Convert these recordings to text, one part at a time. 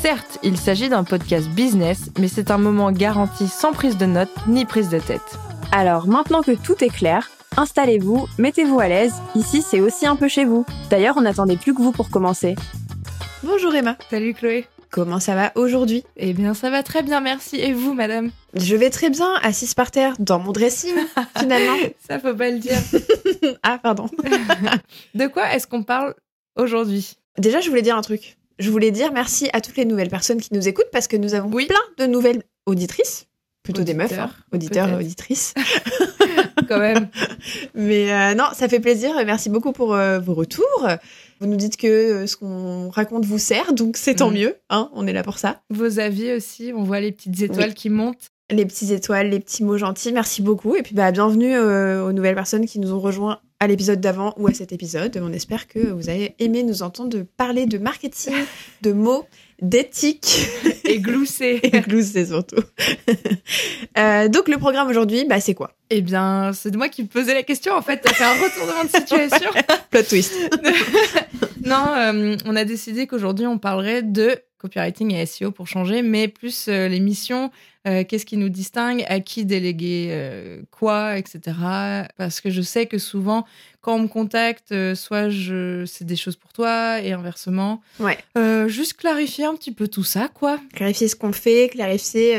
Certes, il s'agit d'un podcast business, mais c'est un moment garanti sans prise de notes ni prise de tête. Alors maintenant que tout est clair, installez-vous, mettez-vous à l'aise, ici c'est aussi un peu chez vous. D'ailleurs, on n'attendait plus que vous pour commencer. Bonjour Emma. Salut Chloé. Comment ça va aujourd'hui? Eh bien, ça va très bien, merci. Et vous, madame? Je vais très bien, assise par terre, dans mon dressing, finalement. ça, faut pas le dire. ah, pardon. de quoi est-ce qu'on parle aujourd'hui? Déjà, je voulais dire un truc. Je voulais dire merci à toutes les nouvelles personnes qui nous écoutent parce que nous avons plein de nouvelles auditrices. Plutôt des meufs, hein. auditeurs et auditrices. Quand même. Mais euh, non, ça fait plaisir. Merci beaucoup pour euh, vos retours. Vous nous dites que euh, ce qu'on raconte vous sert, donc c'est tant mieux. Hein, on est là pour ça. Vos avis aussi, on voit les petites étoiles qui montent. Les petites étoiles, les petits mots gentils, merci beaucoup. Et puis bah, bienvenue aux nouvelles personnes qui nous ont rejoints à l'épisode d'avant ou à cet épisode. On espère que vous avez aimé nous entendre parler de marketing, de mots, d'éthique. Et glousser. Et glousser surtout. euh, donc le programme aujourd'hui, bah, c'est quoi? Eh bien, c'est moi qui me posais la question en fait. T'as fait un retournement de situation. Plot twist. non, euh, on a décidé qu'aujourd'hui on parlerait de copywriting et SEO pour changer, mais plus euh, les missions, euh, qu'est-ce qui nous distingue, à qui déléguer euh, quoi, etc. Parce que je sais que souvent, quand on me contacte, soit je c'est des choses pour toi et inversement. Ouais. juste clarifier un petit peu tout ça, quoi. Clarifier ce qu'on fait, clarifier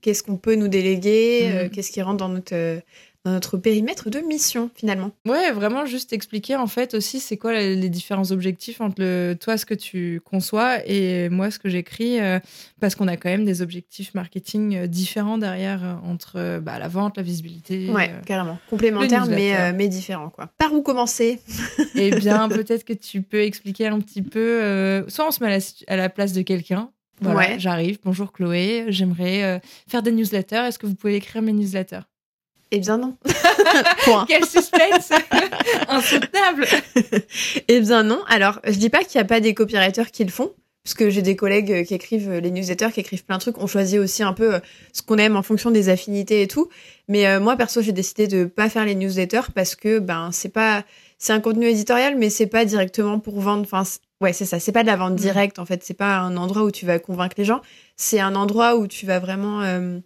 qu'est-ce qu'on peut nous déléguer, mmh. qu'est-ce qui rentre dans notre dans notre périmètre de mission finalement. Ouais, vraiment juste expliquer en fait aussi c'est quoi les différents objectifs entre le, toi ce que tu conçois et moi ce que j'écris euh, parce qu'on a quand même des objectifs marketing euh, différents derrière euh, entre bah, la vente, la visibilité. Ouais, carrément. Complémentaires mais, mais différents quoi. Par où commencer? Eh bien, peut-être que tu peux expliquer un petit peu. soit on se met à la, place de quelqu'un. Voilà, ouais. j'arrive. Bonjour Chloé, j'aimerais faire des newsletters. Est-ce que vous pouvez écrire mes newsletters? Eh bien non. Point. Quel suspense Insoutenable Eh bien non. Alors, je dis pas qu'il n'y a pas des copywriters qui le font, parce que j'ai des collègues qui écrivent les newsletters, qui écrivent plein de trucs. On choisit aussi un peu euh, ce qu'on aime en fonction des affinités et tout. Mais euh, moi, perso, j'ai décidé de pas faire les newsletters parce que ben c'est pas c'est un contenu éditorial, mais c'est pas directement pour vendre. Enfin, ouais, c'est ça. C'est pas de la vente mm. directe en fait. C'est pas un endroit où tu vas convaincre les gens. C'est un endroit où tu vas vraiment euh,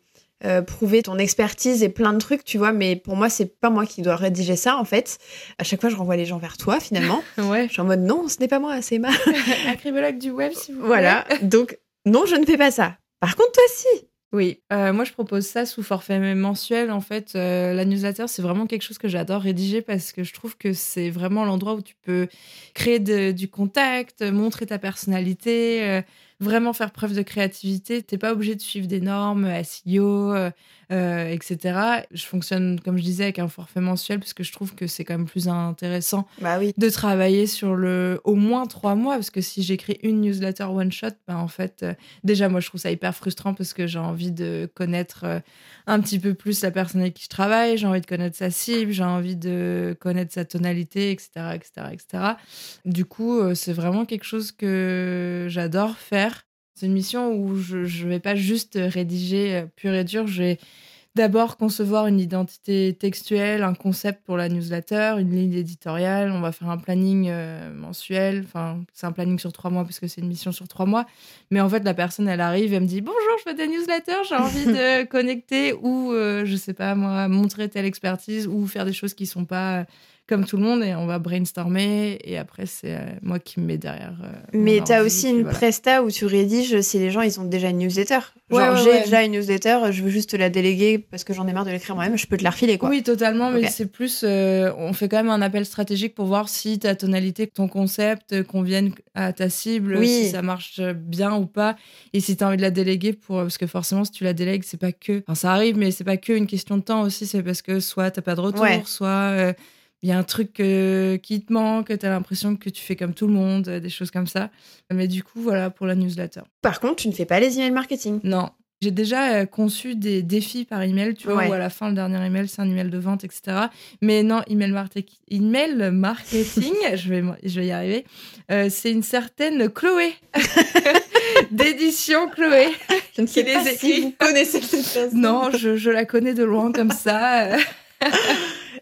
euh, prouver ton expertise et plein de trucs, tu vois. Mais pour moi, c'est pas moi qui dois rédiger ça, en fait. À chaque fois, je renvoie les gens vers toi, finalement. ouais. Je suis en mode non, ce n'est pas moi, c'est Emma. Acribologue du web, si vous voulez. Voilà. Donc, non, je ne fais pas ça. Par contre, toi, si. Oui, euh, moi je propose ça sous forfait mensuel. En fait, euh, la newsletter, c'est vraiment quelque chose que j'adore rédiger parce que je trouve que c'est vraiment l'endroit où tu peux créer du contact, montrer ta personnalité, vraiment faire preuve de créativité. T'es pas obligé de suivre des normes SEO, euh, euh, etc. Je fonctionne, comme je disais, avec un forfait mensuel parce que je trouve que c'est quand même plus intéressant bah oui. de travailler sur le au moins trois mois parce que si j'écris une newsletter one shot, bah en fait, euh, déjà moi je trouve ça hyper frustrant parce que j'ai envie de connaître un petit peu plus la personne avec qui je travaille, j'ai envie de connaître sa cible, j'ai envie de connaître sa tonalité, etc., etc., etc. Du coup, c'est vraiment quelque chose que j'adore faire c'est une mission où je ne vais pas juste rédiger euh, pur et dur, je vais d'abord concevoir une identité textuelle, un concept pour la newsletter, une ligne éditoriale, on va faire un planning euh, mensuel, enfin c'est un planning sur trois mois parce que c'est une mission sur trois mois, mais en fait la personne elle arrive et me dit bonjour je fais des newsletters, j'ai envie de connecter ou je euh, je sais pas moi montrer telle expertise ou faire des choses qui sont pas comme tout le monde et on va brainstormer et après c'est euh, moi qui me mets derrière. euh, Mais t'as ordi, aussi une voilà. presta où tu rédiges si les gens ils ont déjà une newsletter. Genre Ouais, ouais, j'ai ouais. déjà une newsletter, je veux juste te la déléguer parce que j'en ai marre de l'écrire moi-même, je peux te la refiler quoi. Oui, totalement, mais c'est plus. euh, on fait quand même un appel stratégique pour voir si ta tonalité, ton concept conviennent à ta cible, Oui. si ça marche bien ou pas, et si tu as envie de la déléguer pour. Parce que forcément, si tu la délègues, c'est pas que. Enfin, ça arrive, mais c'est pas que une question de temps aussi, c'est parce que soit t'as pas de retour, soit. euh, il y a un truc euh, qui te manque, tu as l'impression que tu fais comme tout le monde, euh, des choses comme ça. Mais du coup, voilà pour la newsletter. Par contre, tu ne fais pas les emails marketing. Non. J'ai déjà euh, conçu des défis par email, tu vois, Ouais. où à la fin, le dernier email, c'est un email de vente, etc. Mais non, email, marketing, email marketing, je, vais, je vais y arriver, euh, c'est une certaine Chloé, d'édition Chloé. Je ne sais Qui pas les si écrit. vous connaissez cette personne. Non, je, je la connais de loin comme ça.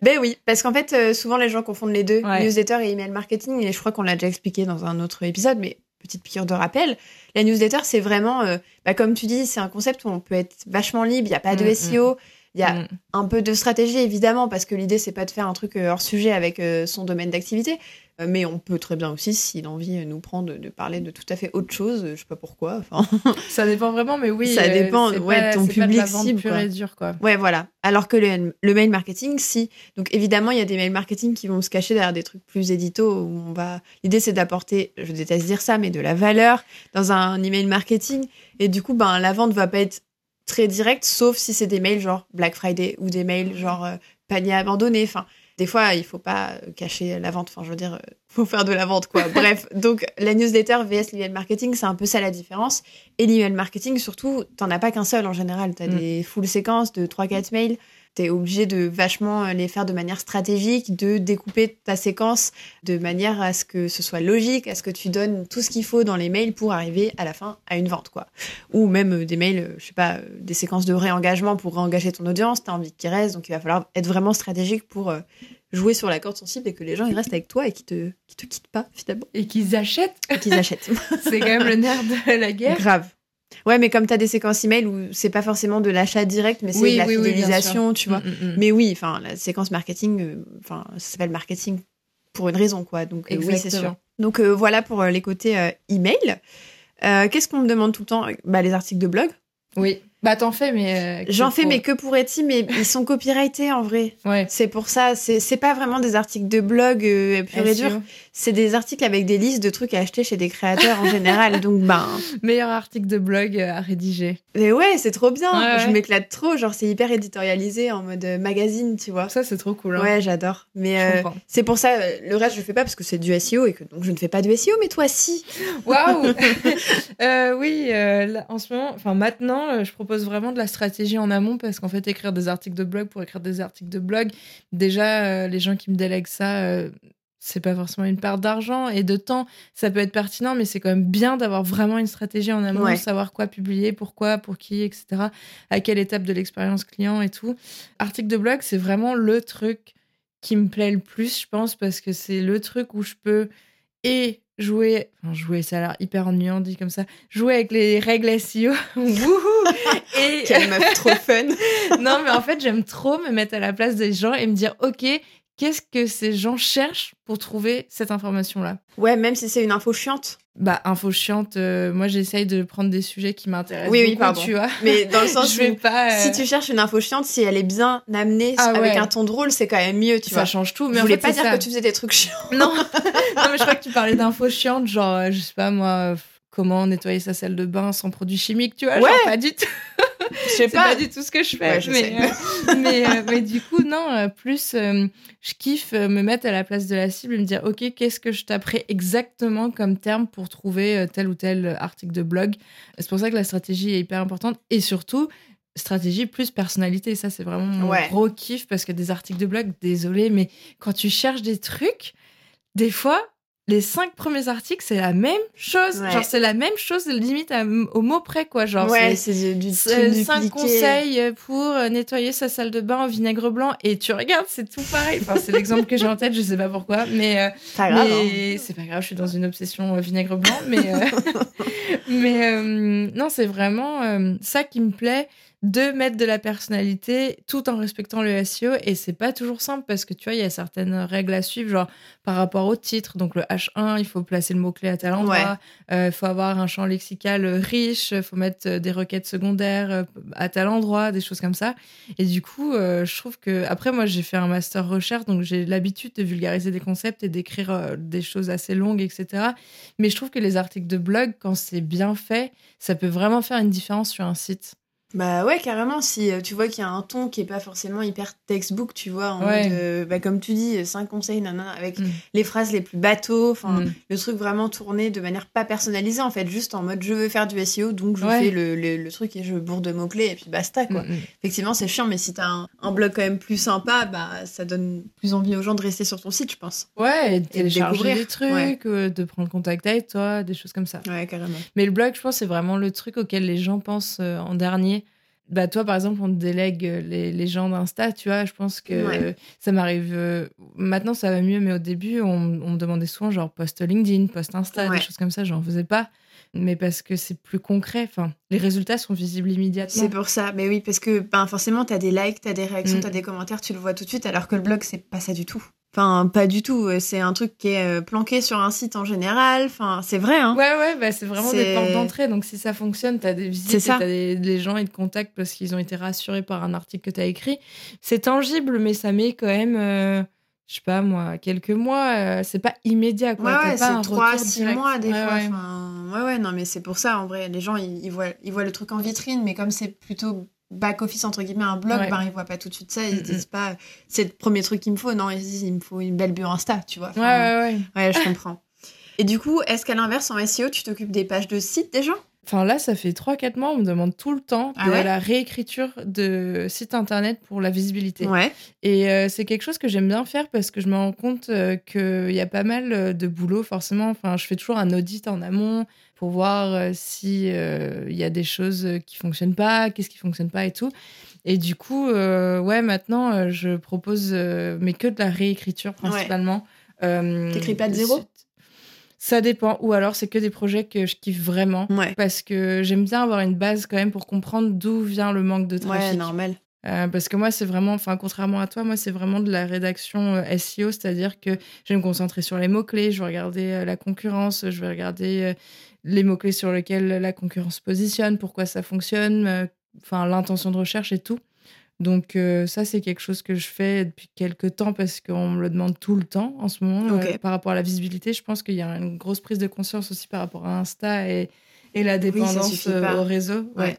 Ben oui, parce qu'en fait, euh, souvent les gens confondent les deux, Ouais. newsletter et email marketing, et je crois qu'on l'a déjà expliqué dans un autre épisode, mais petite piqûre de rappel. La newsletter, c'est vraiment, euh, bah, comme tu dis, c'est un concept où on peut être vachement libre, il n'y a pas de Mm, SEO, il y a Mm. un peu de stratégie évidemment, parce que l'idée, c'est pas de faire un truc euh, hors sujet avec euh, son domaine d'activité, mais on peut très bien aussi, si l'envie euh, nous prend de, de parler de tout à fait autre chose, euh, je sais pas pourquoi, enfin. Ça dépend vraiment, mais oui. Ça euh, dépend, ouais, pas- de ton c'est pas public la cible, pure et dure, quoi. Ouais, voilà. Alors que le, le mail marketing, si. Donc évidemment, il y a des mail marketing qui vont se cacher derrière des trucs plus édito où on va. L'idée, c'est d'apporter, je déteste dire ça, mais de la valeur dans un email marketing. Et du coup, ben, la vente va pas être très directe, sauf si c'est des mails genre Black Friday ou des mails genre euh, panier abandonné. Enfin, des fois, il faut pas euh, cacher la vente. Enfin, je veux dire, euh, faut faire de la vente, quoi. Bref, donc la newsletter vs l'email marketing, c'est un peu ça la différence. Et l'email marketing, surtout, t'en as pas qu'un seul en général. T'as Mm. des full séquences de 3-4 mails. T'es obligé de vachement les faire de manière stratégique, de découper ta séquence de manière à ce que ce soit logique, à ce que tu donnes tout ce qu'il faut dans les mails pour arriver à la fin à une vente, quoi. Ou même euh, des mails, euh, je sais pas, euh, des séquences de réengagement pour réengager ton audience. T'as envie qu'ils restent, donc il va falloir être vraiment stratégique pour euh, jouer sur la corde sensible et que les gens ils restent avec toi et qui te, qui te quittent pas finalement, Et qu'ils achètent, et qu'ils achètent. c'est quand même le nerf de la guerre. Grave. Ouais, mais comme tu as des séquences email où c'est pas forcément de l'achat direct, mais c'est Oui, de la oui, oui, bien fidélisation, tu vois. Mm, mm, mm. Mais oui, enfin, la séquence marketing, euh, enfin, ça s'appelle marketing pour une raison, quoi. Donc euh, oui, c'est sûr. Donc euh, voilà pour les côtés euh, email. Euh, Qu'est-ce qu'on me demande tout le temps? Bah les articles de blog. Oui. Bah, t'en fais, mais. J'en fais, pour- mais que pour Etsy, mais ils sont copyrightés en vrai. Ouais. C'est pour ça, c'est pas vraiment des articles de blog pur et dur. C'est des articles avec des listes de trucs à acheter chez des créateurs en général. Donc ben, Meilleur article de blog euh, à rédiger. Mais ouais, c'est trop bien. Ouais, Je m'éclate trop. Genre, c'est hyper éditorialisé en mode euh, magazine, tu vois. Ça, c'est trop cool. hein. Ouais, j'adore. Mais euh, c'est pour ça, le reste, je fais pas parce que c'est du SEO et que donc je ne fais pas du SEO, mais toi, si. Waouh Oui, euh, là, en ce moment, enfin maintenant, je propose vraiment de la stratégie en amont parce qu'en fait, écrire des articles de blog pour écrire des articles de blog, déjà, euh, les gens qui me délèguent ça, c'est pas forcément une part d'argent et de temps. Ça peut être pertinent, mais c'est quand même bien d'avoir vraiment une stratégie en amont, Ouais. savoir quoi publier, pourquoi, pour qui, etc. À quelle étape de l'expérience client et tout. Article de blog, c'est vraiment le truc qui me plaît le plus, je pense, parce que c'est le truc où je peux et jouer, enfin jouer, ça a l'air hyper ennuyant dit comme ça, jouer avec les règles SEO, wouhou, et Quelle meuf trop fun. non mais en fait j'aime trop me mettre à la place des gens et me dire ok, qu'est-ce que ces gens cherchent pour trouver cette information là Ouais, même si c'est une info chiante. Bah info chiante, euh, moi j'essaye de prendre des sujets qui m'intéressent Oui, oui, pardon. tu vois. Mais dans le sens je vais où pas, euh, si tu cherches une info chiante, si elle est bien amenée Ah avec ouais. un ton drôle, c'est quand même mieux, tu ça vois. change tout. Mais je en voulais fait, pas dire ça. que tu faisais des trucs chiants. Non. non, mais je crois que tu parlais d'infos chiantes, genre, euh, je sais pas moi, comment nettoyer sa salle de bain sans produits chimiques, tu vois. Ouais. Genre, pas du tout. Je sais pas. du tout ce que je fais. Ouais, je mais, euh, mais, euh, mais du coup, non, euh, plus euh, je kiffe me mettre à la place de la cible et me dire, OK, qu'est-ce que je taperai exactement comme terme pour trouver tel ou tel article de blog? C'est pour ça que la stratégie est hyper importante et surtout, stratégie plus personnalité. Ça, c'est vraiment mon Ouais. gros kiff parce que des articles de blog, désolé, mais quand tu cherches des trucs, des fois, les cinq premiers articles, c'est la même chose. Ouais. Genre, c'est la même chose, limite à- au mot près, quoi. Genre, ouais, c'est du, cinq conseils pour euh, nettoyer sa salle de bain au vinaigre blanc et tu regardes c'est tout pareil enfin c'est l'exemple que j'ai en tête je sais pas pourquoi mais, euh, Pas grave. hein. c'est pas grave je suis dans une obsession euh, vinaigre blanc mais euh, mais euh, non c'est vraiment euh, ça qui me plaît de mettre de la personnalité tout en respectant le SEO et c'est pas toujours simple parce que tu vois il y a certaines règles à suivre genre par rapport au titre donc le H1 il faut placer le mot clé à tel endroit. Euh, il faut avoir un champ lexical riche il faut mettre euh, des requêtes secondaires euh, à tel endroit des choses comme ça. Et du coup je trouve que après moi j'ai fait un master recherche donc j'ai l'habitude de vulgariser des concepts et d'écrire des choses assez longues etc mais je trouve que les articles de blog quand c'est bien fait ça peut vraiment faire une différence sur un site bah ouais, carrément. Si euh, tu vois qu'il y a un ton qui est pas forcément hyper textbook, tu vois, en mode, euh, bah, comme tu dis, cinq conseils, nanana, avec mm. les phrases les plus bateaux, enfin, mm. le truc vraiment tourné de manière pas personnalisée, en fait, juste en mode je veux faire du SEO, donc je fais le, le, truc et je bourre de mots-clés et puis basta, quoi. Mm, Effectivement, c'est chiant, mais si t'as un, un blog quand même plus sympa, bah, ça donne plus envie aux gens de rester sur ton site, je pense. Ouais, et de télécharger des trucs, euh, de prendre contact avec toi, des choses comme ça. Ouais, carrément. Mais le blog, je pense, c'est vraiment le truc auquel les gens pensent en dernier bah toi par exemple on te délègue euh, les, les gens d'Insta tu vois je pense que ça m'arrive euh, maintenant ça va mieux mais au début on, on, me demandait souvent genre post LinkedIn post Insta des choses comme ça j'en faisais pas. Mais parce que c'est plus concret enfin les résultats sont visibles immédiatement. C'est pour ça. Mais oui parce que ben forcément tu as des likes tu as des réactions mm. tu as des commentaires tu le vois tout de suite alors que le blog c'est pas ça du tout Enfin, pas du tout. C'est un truc qui est euh, planqué sur un site en général. Enfin, c'est vrai. Hein. Ouais, ouais, bah, c'est vraiment des portes d'entrée. Donc, si ça fonctionne, t'as des visites, t'as des, des, gens, ils te contactent parce qu'ils ont été rassurés par un article que t'as écrit. C'est tangible, mais ça met quand même, euh, je sais pas moi, quelques mois. Euh, c'est pas immédiat, quoi. Ouais, ouais c'est trois, six mois des fois. Ouais. ouais, non, mais c'est pour ça, en vrai. Les gens, ils, voient, ils voient le truc en vitrine, mais comme c'est plutôt back-office, entre guillemets, un blog, ben, ils voient pas tout de suite ça. Ils se disent pas, c'est le premier truc qu'il me faut. Non, ils se disent, il me faut une belle bio Insta, tu vois. ouais, ouais, ouais. Ouais, je comprends. Et du coup, est-ce qu'à l'inverse, en SEO, tu t'occupes des pages de site des gens Enfin là, ça fait 3-4 mois, on me demande tout le temps ah de la réécriture de site internet pour la visibilité. Ouais. Et euh, c'est quelque chose que j'aime bien faire parce que je me rends compte euh, qu'il y a pas mal euh, de boulot, forcément. Enfin, je fais toujours un audit en amont pour voir si il y a des choses qui fonctionnent pas, qu'est-ce qui fonctionne pas et tout. Et du coup, ouais, maintenant, je propose, mais que de la réécriture principalement. Ouais. T'écris pas de zéro? Ça dépend. Ou alors, c'est que des projets que je kiffe vraiment. Parce que j'aime bien avoir une base quand même pour comprendre d'où vient le manque de trafic. Ouais, normal. Euh, parce que moi, c'est vraiment, enfin, contrairement à toi, moi, c'est vraiment de la rédaction euh, SEO, c'est-à-dire que je vais me concentrer sur les mots-clés, je vais regarder euh, la concurrence, je vais regarder les mots-clés sur lesquels la concurrence positionne, pourquoi ça fonctionne, enfin, l'intention de recherche et tout. Donc euh, ça, c'est quelque chose que je fais depuis quelques temps parce qu'on me le demande tout le temps en ce moment. Euh, par rapport à la visibilité, je pense qu'il y a une grosse prise de conscience aussi par rapport à Insta et, et la dépendance euh, au réseau. Ouais.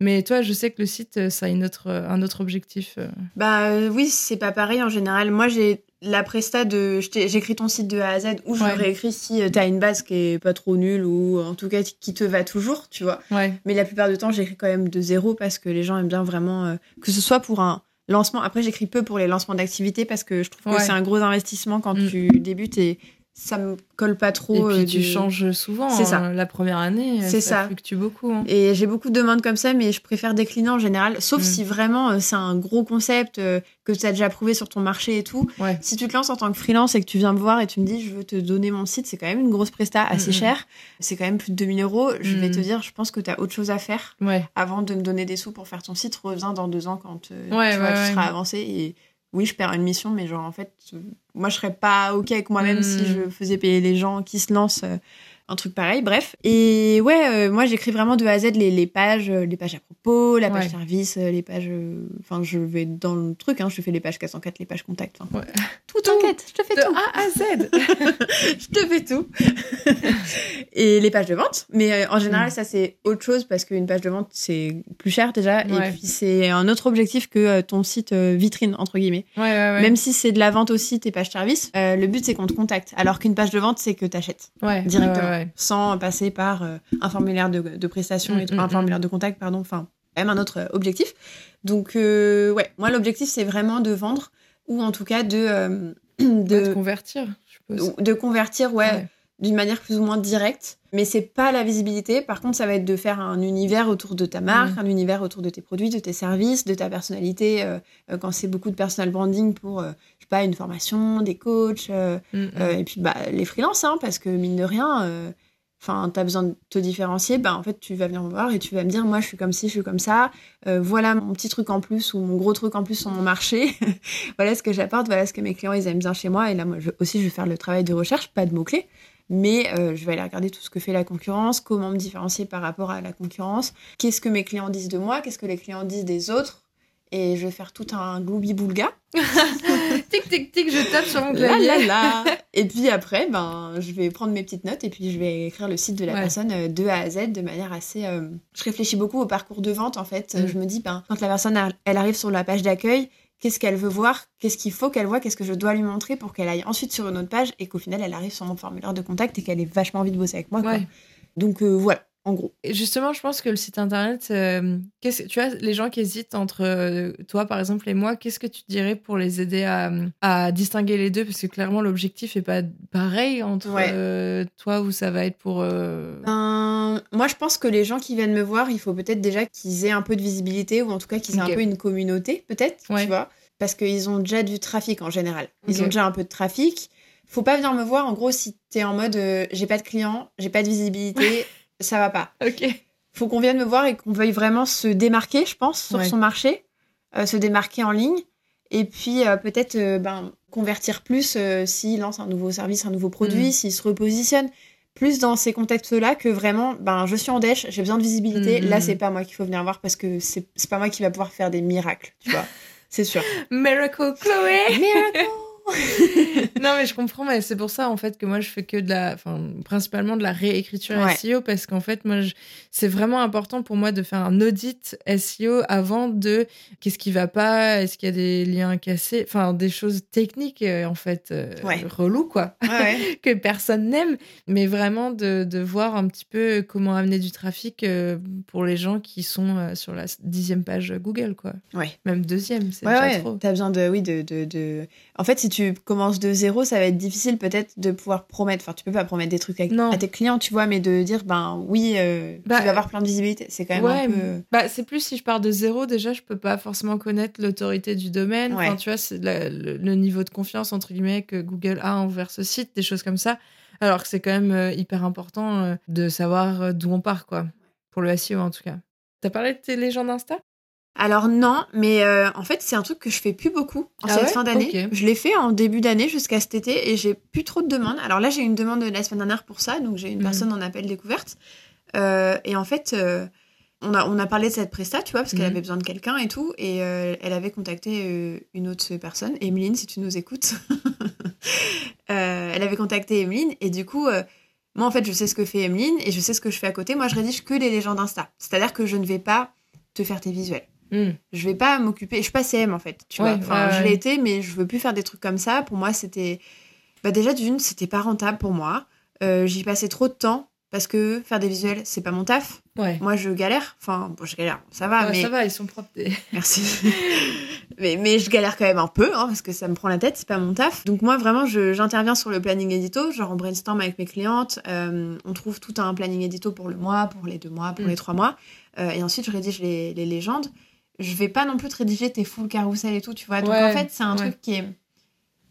Mais toi, je sais que le site, ça a une autre, un autre objectif. Bah oui, c'est pas pareil en général. Moi, j'ai la presta de j'écris ton site de A à Z ou je réécris si euh, t'as une base qui est pas trop nulle ou en tout cas qui te va toujours, tu vois. Mais la plupart du temps, j'écris quand même de zéro parce que les gens aiment bien vraiment euh, que ce soit pour un lancement. Après, j'écris peu pour les lancements d'activités parce que je trouve que c'est un gros investissement quand mm. tu débutes et ça me colle pas trop. Et puis euh, tu changes souvent. C'est ça. Hein. La première année, c'est ça, ça. fluctue beaucoup. Hein. Et j'ai beaucoup de demandes comme ça, mais je préfère décliner en général, sauf mm. si vraiment euh, c'est un gros concept euh, que tu as déjà prouvé sur ton marché et tout. Si tu te lances en tant que freelance et que tu viens me voir et tu me dis je veux te donner mon site, c'est quand même une grosse presta assez cher. C'est quand même plus de 2000 euros. Je vais te mm. dire, je pense que tu as autre chose à faire avant de me donner des sous pour faire ton site. Reviens dans deux ans quand tu, vois, tu seras avancé et oui, je perds une mission, mais genre, en fait, moi, je serais pas OK avec moi-même si hmm. je faisais payer les gens qui se lancent euh, un truc pareil, bref. Et ouais, euh, moi j'écris vraiment de A à Z les, les pages, euh, les pages à propos, la page service, euh, les pages. Enfin, je vais dans le truc, hein, je fais les pages 404, les pages contact. Ouais. Tout, t'inquiète, je te fais de tout. A à Z. je te fais tout. et les pages de vente. Mais en général, mm. ça c'est autre chose parce qu'une page de vente c'est plus cher déjà. Et puis c'est un autre objectif que ton site vitrine, entre guillemets. Même si c'est de la vente aussi, tes pages service, le but c'est qu'on te contacte. Alors qu'une page de vente c'est que t'achètes directement sans passer par euh, un formulaire de, de prestation et mm, un mm, formulaire mm. de contact, pardon. Enfin, même un autre euh, objectif. Donc, euh, ouais, moi, l'objectif, c'est vraiment de vendre ou en tout cas de. de, convertir, je suppose. De convertir, ouais, d'une manière plus ou moins directe. Mais c'est pas la visibilité. Par contre, ça va être de faire un univers autour de ta marque, un univers autour de tes produits, de tes services, de ta personnalité. quand c'est beaucoup de personal branding pour, je sais pas, une formation, des coachs, et puis bah, les freelances, hein, parce que mine de rien, enfin, tu as besoin de te différencier, ben, en fait, tu vas venir me voir et tu vas me dire, moi, je suis comme ci, je suis comme ça, euh, voilà mon petit truc en plus ou mon gros truc en plus sur mon marché, voilà ce que j'apporte, voilà ce que mes clients, ils aiment bien chez moi. Et là, moi, je, aussi, je vais faire le travail de recherche, pas de mots-clés, mais euh, je vais aller regarder tout ce que fait la concurrence, comment me différencier par rapport à la concurrence, qu'est-ce que mes clients disent de moi, qu'est-ce que les clients disent des autres, et je vais faire tout un gloubi-boulga. tic, tic, tic, je tape sur mon clavier. là, là. Et puis après, ben, je vais prendre mes petites notes et puis je vais écrire le site de la Ouais. personne euh, de A à Z de manière assez. euh, Je réfléchis beaucoup au parcours de vente en fait. Mm. Je me dis, ben, quand la personne elle arrive sur la page d'accueil, qu'est-ce qu'elle veut voir, qu'est-ce qu'il faut qu'elle voit, qu'est-ce que je dois lui montrer pour qu'elle aille ensuite sur une autre page et qu'au final elle arrive sur mon formulaire de contact et qu'elle ait vachement envie de bosser avec moi. quoi. Donc euh, voilà, en gros. Et justement, je pense que le site internet, euh, qu'est-ce- tu vois, les gens qui hésitent entre euh, toi, par exemple, et moi, qu'est-ce que tu dirais pour les aider à, à distinguer les deux? Parce que clairement, l'objectif est pas pareil entre Ouais. euh, toi où ça va être pour. Ben, moi, je pense que les gens qui viennent me voir, il faut peut-être déjà qu'ils aient un peu de visibilité ou en tout cas qu'ils aient un peu une communauté, peut-être, Ouais. tu vois, parce qu'ils ont déjà du trafic en général. Ils ont déjà un peu de trafic. Faut pas venir me voir, en gros, si t'es en mode euh, j'ai pas de clients, j'ai pas de visibilité, ça va pas. Ok. Faut qu'on vienne me voir et qu'on veuille vraiment se démarquer, je pense, sur Ouais. son marché, euh, se démarquer en ligne, et puis euh, peut-être euh, ben, convertir plus s'il lance un nouveau service, un nouveau produit, Mm. s'il se repositionne plus dans ces contextes-là que vraiment, ben, je suis en dèche, j'ai besoin de visibilité. Mm, Là, mm. c'est pas moi qu'il faut venir voir parce que c'est pas moi qui va pouvoir faire des miracles, tu vois. C'est sûr. Miracle Chloé Miracle Non, mais je comprends, mais c'est pour ça, en fait, que moi, je fais que de la. Enfin, principalement de la réécriture Ouais. SEO, parce qu'en fait, moi, je- c'est vraiment important pour moi de faire un audit SEO avant de. Qu'est-ce qui va pas Est-ce qu'il y a des liens cassés Enfin, des choses techniques, euh, en fait, euh, Ouais. reloues, quoi, Ouais, que personne n'aime, mais vraiment de, de voir un petit peu comment amener du trafic euh, pour les gens qui sont euh, sur la dixième page Google, quoi. Même deuxième, c'est ouais. trop. T'as besoin de, oui, de, de, de. En fait, si tu commences de zéro, ça va être difficile peut-être de pouvoir promettre. Enfin, tu peux pas promettre des trucs Non. à tes clients, tu vois, mais de dire, ben oui, euh, Bah, tu vas avoir plein de visibilité. C'est quand même Ouais, un peu. bah, c'est plus si je pars de zéro, déjà, je peux pas forcément connaître l'autorité du domaine. Enfin, tu vois, c'est la- le, le niveau de confiance, entre guillemets, que Google a envers ce site, des choses comme ça. Alors que c'est quand même euh, hyper important euh, de savoir d'où on part, quoi. Pour le SEO, en tout cas. T'as parlé de tes légendes Insta? Alors non, mais euh, en fait, c'est un truc que je fais plus beaucoup en Ah cette ouais fin d'année. Je l'ai fait en début d'année jusqu'à cet été et j'ai plus trop de demandes. Alors là, j'ai une demande de la semaine dernière pour ça, donc j'ai une Mhm. personne en appel découverte. Euh, et en fait, euh, on, a, on a parlé de cette presta, tu vois, parce qu'elle Mhm. avait besoin de quelqu'un et tout. Et elle avait contacté une autre personne, Emeline, si tu nous écoutes. Elle avait contacté Emeline et du coup, moi en fait, je sais ce que fait Emeline et je sais ce que je fais à côté. Moi, je rédige que les légendes Insta. C'est-à-dire que je ne vais pas te faire tes visuels Hmm. je vais pas m'occuper je suis pas CM en fait tu Ouais, vois enfin ouais, je l'ai été mais je veux plus faire des trucs comme ça pour moi c'était bah déjà d'une c'était pas rentable pour moi Euh, j'y passais trop de temps parce que faire des visuels c'est pas mon taf Ouais. moi je galère enfin bon je galère ça va mais Ça va, ils sont propres. merci mais, mais je galère quand même un peu hein, parce que ça me prend la tête c'est pas mon taf donc moi vraiment j'interviens sur le planning édito genre on brainstorm avec mes clientes euh, on trouve tout un planning édito pour le mois pour les deux mois pour Mm. les trois mois Euh, et ensuite je rédige les, les légendes je vais pas non plus te rédiger tes full carousel et tout tu vois donc Ouais, en fait c'est un ouais. truc qui est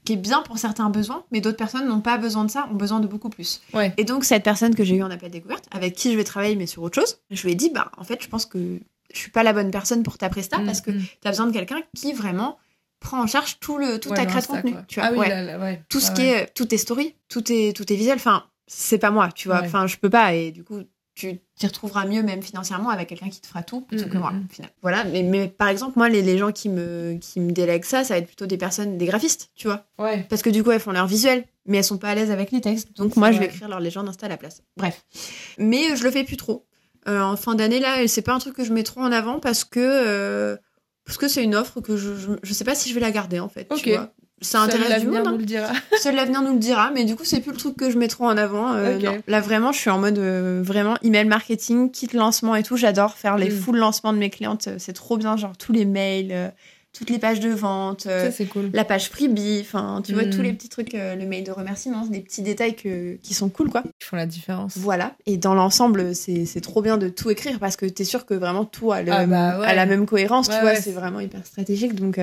qui est bien pour certains besoins, mais d'autres personnes n'ont pas besoin de ça, ont besoin de beaucoup plus. Ouais. Et donc, cette personne que j'ai eu en appel découverte, avec qui je vais travailler, mais sur autre chose, je lui ai dit, bah, en fait, je pense que je suis pas la bonne personne pour ta presta, Hmm, parce que hmm. tu as besoin de quelqu'un qui vraiment prend en charge tout le, Ouais, ta création de contenu. quoi. Tu vois, ah oui, ouais. là, là, ouais. Tout ce qui est, tout est story, tout est, tout est visuel. Enfin, c'est pas moi, tu vois. Enfin, je peux pas. Et du coup, tu t'y retrouveras mieux, même financièrement, avec quelqu'un qui te fera tout plutôt Mm, que moi, mm, mm. final. Voilà. Mais, mais par exemple, moi, les, les gens qui me, qui me délèguent ça, ça va être plutôt des personnes, des graphistes, tu vois. Ouais. Parce que du coup, elles font leur visuel, mais elles sont pas à l'aise avec les textes. Donc moi, je vais écrire leur légende Insta à la place. Bref. Mais euh, je le fais plus trop. Euh, en fin d'année, là, c'est pas un truc que je mets trop en avant parce que euh, parce que c'est une offre que je, je, je sais pas si je vais la garder, en fait. Tu vois. Ça intéresse du monde. hein. nous le dira. Seul l'avenir nous le dira, mais du coup, c'est plus le truc que je mets trop en avant. euh, non. Là, vraiment, je suis en mode euh, vraiment email marketing, kit lancement et tout. J'adore faire les Mm. full lancements de mes clientes. euh, C'est trop bien, genre tous les mails, euh, toutes les pages de vente. Ça, c'est cool. la page freebie, enfin, tu vois, Mm. tous les petits trucs, le mail de remerciement, c'est des petits détails que, qui sont cool, quoi. Ils font la différence. Voilà. Et dans l'ensemble, c'est c'est trop bien de tout écrire parce que t'es sûr que vraiment tout a, le, Ah bah ouais. a la même cohérence, Ouais, tu vois, ouais, c'est vraiment hyper stratégique. Donc,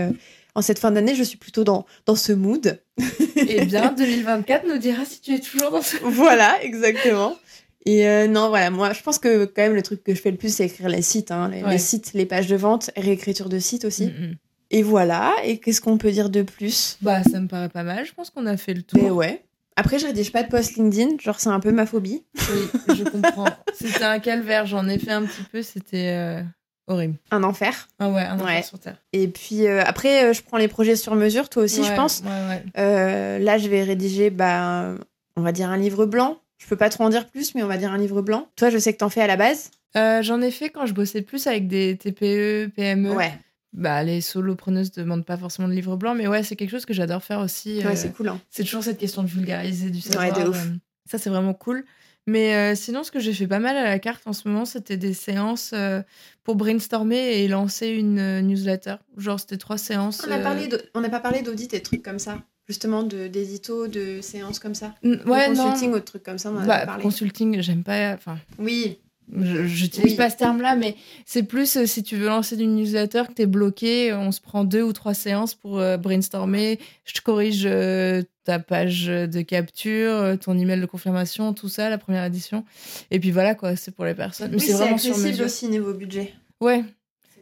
en cette fin d'année, je suis plutôt dans, dans ce mood. Eh bien, 2024 nous dira si tu es toujours dans ce. voilà, exactement. Et euh, non, voilà, moi, je pense que quand même le truc que je fais le plus, c'est écrire les sites, hein, les, Ouais. les sites, les pages de vente, réécriture de sites aussi. Mm, mm. Et voilà. Et qu'est-ce qu'on peut dire de plus? Bah, ça me paraît pas mal. Je pense qu'on a fait le tour. Mais ouais. Après, je rédige pas de post LinkedIn, genre c'est un peu ma phobie. Oui, je comprends. C'était un calvaire. J'en ai fait un petit peu. C'était euh, horrible. Un enfer. Ah ouais, un enfer Ouais. sur terre. Et puis euh, après, euh, je prends les projets sur mesure, toi aussi, je pense. Ouais, ouais. Euh, là, je vais rédiger, bah, on va dire un livre blanc. Je peux pas trop en dire plus, mais on va dire un livre blanc. Toi, je sais que t'en fais à la base. Euh, J'en ai fait quand je bossais plus avec des TPE, PME. Ouais, Bah, les solopreneuses demandent pas forcément de livre blanc, mais ouais, c'est quelque chose que j'adore faire aussi. ouais, c'est cool. Hein. c'est toujours cette question de vulgariser du savoir. Ouais, de ouf. Ça, c'est vraiment cool. Mais euh, sinon, ce que j'ai fait pas mal à la carte en ce moment, c'était des séances euh, pour brainstormer et lancer une euh, newsletter. Genre, c'était trois séances. On a n'a pas parlé d'audit et de trucs comme ça. Justement, de- d'édito, de séances comme ça. Ouais, de non. consulting ou de trucs comme ça, on en a Bah, pas parlé. consulting, j'aime pas. Enfin, Oui, je- j'utilise Oui. pas ce terme-là, mais c'est plus euh, si tu veux lancer une newsletter, que t'es bloqué, on se prend deux ou trois séances pour euh, brainstormer. Je te corrige euh, ta page de capture, ton email de confirmation, tout ça, la première édition. Et puis voilà, quoi, c'est pour les personnes. Mais Oui, c'est vraiment accessible aussi niveau budget. Ouais,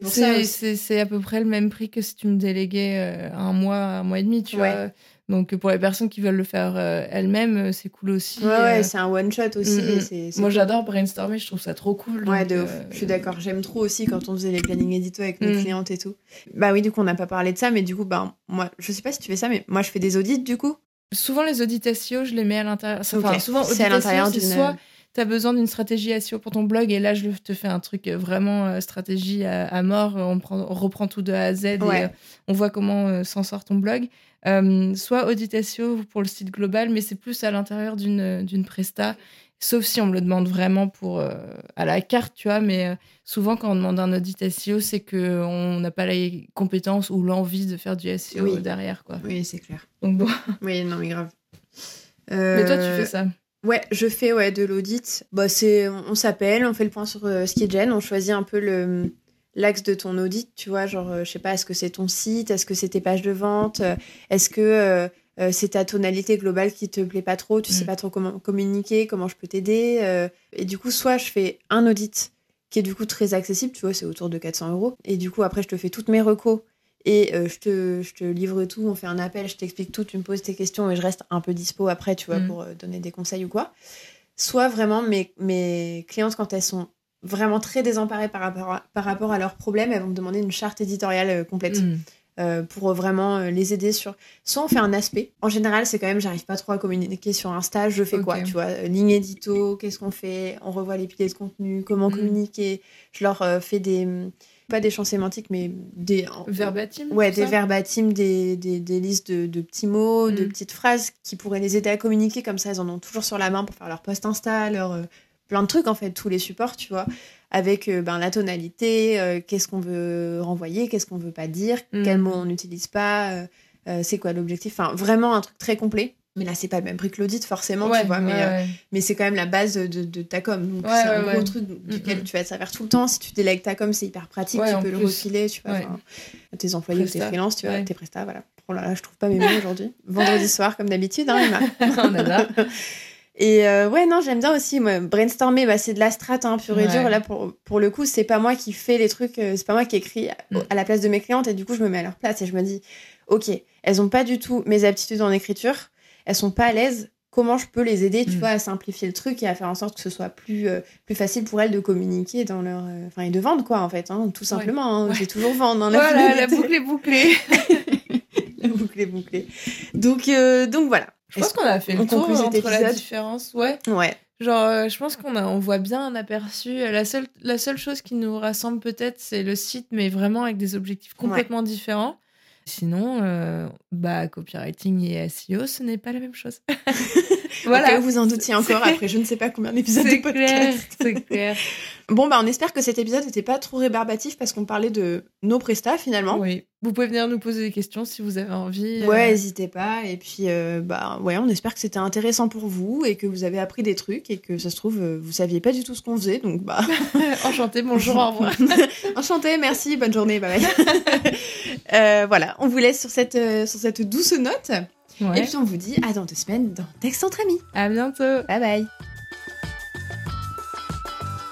C'est à peu près le même prix que si tu me déléguais un mois, un mois et demi, tu Ouais. vois. Donc pour les personnes qui veulent le faire euh, elles-mêmes, euh, c'est cool aussi. Ouais, euh. ouais, c'est un one shot aussi. Mm, mm. Moi cool. j'adore brainstormer, je trouve ça trop cool. Ouais, de ouf. euh, Je suis d'accord. J'aime trop aussi quand on faisait les plannings édito avec nos Mm. clientes et tout. Bah oui, du coup, on n'a pas parlé de ça, mais du coup, bah, moi, je sais pas si tu fais ça, mais moi, je fais des audits, du coup. Souvent les audits SEO, je les mets à l'intérieur. Enfin, Ok. souvent C'est à l'intérieur d'une- soit tu as besoin d'une stratégie SEO pour ton blog et là je te fais un truc euh, vraiment euh, stratégie à, à mort, on, prend- on reprend tout de A à Z et Ouais. euh, on voit comment s'en sort ton blog. Soit audit SEO pour le site global, mais c'est plus à l'intérieur d'une presta. Sauf si on me le demande vraiment pour euh, à la carte, tu vois. Mais euh, souvent, quand on demande un audit SEO, c'est que on n'a pas les compétences ou l'envie de faire du SEO Oui. derrière, quoi. Oui, c'est clair. Donc bon. Oui, non, mais grave. Mais toi, tu fais ça. Ouais, je fais ouais de l'audit. Bah c'est on, s'appelle, on fait le point sur euh, ce qui gêne, on choisit un peu le l'axe de ton audit, tu vois, genre euh, je sais pas, est-ce que c'est ton site, est-ce que c'est tes pages de vente, euh, est-ce que euh, euh, c'est ta tonalité globale qui te plaît pas trop, tu sais Mm. pas trop comment communiquer, comment je peux t'aider. et du coup, soit je fais un audit qui est du coup très accessible, tu vois, c'est autour de 400 euros. Et du coup, après, je te fais toutes mes recos et euh, je, te, je te livre tout, on fait un appel, je t'explique tout, tu me poses tes questions et je reste un peu dispo après, tu vois, Mm. pour euh, donner des conseils ou quoi. Soit vraiment mes, mes clientes, quand elles sont vraiment très désemparées par rapport à, par rapport à leurs problèmes, elles vont me demander une charte éditoriale euh, complète Mm. euh, pour vraiment les aider sur. Soit on fait un aspect. En général, c'est quand même, j'arrive pas trop à communiquer sur Insta. Je fais quoi. Tu vois, ligne édito, qu'est-ce qu'on fait On revoit les piliers de contenu, comment Mm. communiquer. Je leur euh, fais des. Pas des champs sémantiques, mais des. Verbatim Ouais, des ça verbatims, des, des, des listes de, de petits mots, de Mm. petites phrases qui pourraient les aider à communiquer. Comme ça, elles en ont toujours sur la main pour faire leur post Insta, leur. euh, plein de trucs, en fait, tous les supports, tu vois. Avec euh, ben, la tonalité, euh, qu'est-ce qu'on veut renvoyer, qu'est-ce qu'on veut pas dire, Mm. quels mots on n'utilise pas, c'est quoi l'objectif. Enfin, vraiment un truc très complet. Mais là, c'est pas le même prix que l'audit, forcément, Ouais, tu vois. ouais, mais euh, mais c'est quand même la base de, de ta com. Donc, c'est un gros truc duquel Mm, mm. tu vas te servir tout le temps. Si tu délègues ta com, c'est hyper pratique. Tu peux le plus. refiler, tu vois. Tes employés ou tes freelances, tu vois, tes prestats, voilà. Oh là là, je trouve pas mes mots aujourd'hui. Vendredi soir, comme d'habitude, hein, Emma. On adore. Et euh, ouais, non, j'aime bien aussi. Moi, brainstormer, bah, c'est de la strat, hein, pur et Ouais. dur. Là, pour, pour le coup, c'est pas moi qui fais les trucs, euh, c'est pas moi qui écris à, Mm. à la place de mes clientes. Et du coup, je me mets à leur place et je me dis, OK, elles ont pas du tout mes aptitudes en écriture. Elles sont pas à l'aise. Comment je peux les aider, tu Mm. vois, à simplifier le truc et à faire en sorte que ce soit plus, euh, plus facile pour elles de communiquer dans leur. euh, Enfin, et de vendre, quoi, en fait, hein, tout simplement. hein. Ouais. J'ai toujours vendre. Hein, la Voilà, la boucle est bouclée. la boucle est bouclée. Donc, euh, donc voilà. Je pense qu'on a fait le tour entre la différence. Ouais. Ouais. Genre, je pense qu'on a, on voit bien un aperçu. La seule, la seule chose qui nous rassemble peut-être, c'est le site, mais vraiment avec des objectifs complètement différents. Sinon, euh, bah, copywriting et SEO, ce n'est pas la même chose. Voilà. voilà. vous en doutiez encore après je ne sais pas combien d'épisodes de podcast. clair, c'est clair. Bon, bah, on espère que cet épisode n'était pas trop rébarbatif parce qu'on parlait de nos prestats finalement. Oui. Vous pouvez venir nous poser des questions si vous avez envie. euh, Ouais, n'hésitez pas. Et puis, euh, bah, ouais, on espère que c'était intéressant pour vous et que vous avez appris des trucs et que ça se trouve, euh, vous saviez pas du tout ce qu'on faisait. Donc, bah, Enchanté, bonjour, au revoir. enchanté, merci, bonne journée, bye bye. Euh, voilà, on vous laisse sur cette, euh, sur cette douce note. Ouais. Et puis, on vous dit à dans deux semaines dans Texte entre amis. À bientôt. Bye bye.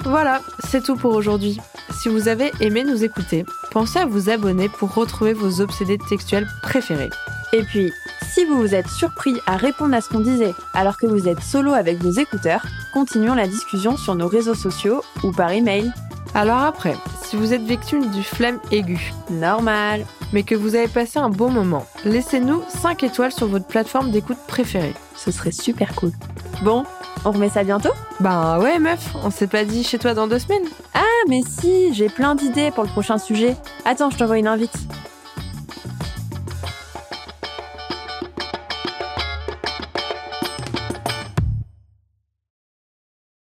Voilà, c'est tout pour aujourd'hui. Si vous avez aimé nous écouter, pensez à vous abonner pour retrouver vos obsédés textuels préférés. Et puis, si vous vous êtes surpris à répondre à ce qu'on disait alors que vous êtes solo avec vos écouteurs, continuons la discussion sur nos réseaux sociaux ou par email. Alors après, si vous êtes victime du flemme aigu, normal, mais que vous avez passé un bon moment, laissez-nous 5 étoiles sur votre plateforme d'écoute préférée. Ce serait super cool. Bon, on remet ça bientôt? Bah ouais meuf, on s'est pas dit chez toi dans deux semaines Ah mais si, j'ai plein d'idées pour le prochain sujet. Attends, je t'envoie une invite.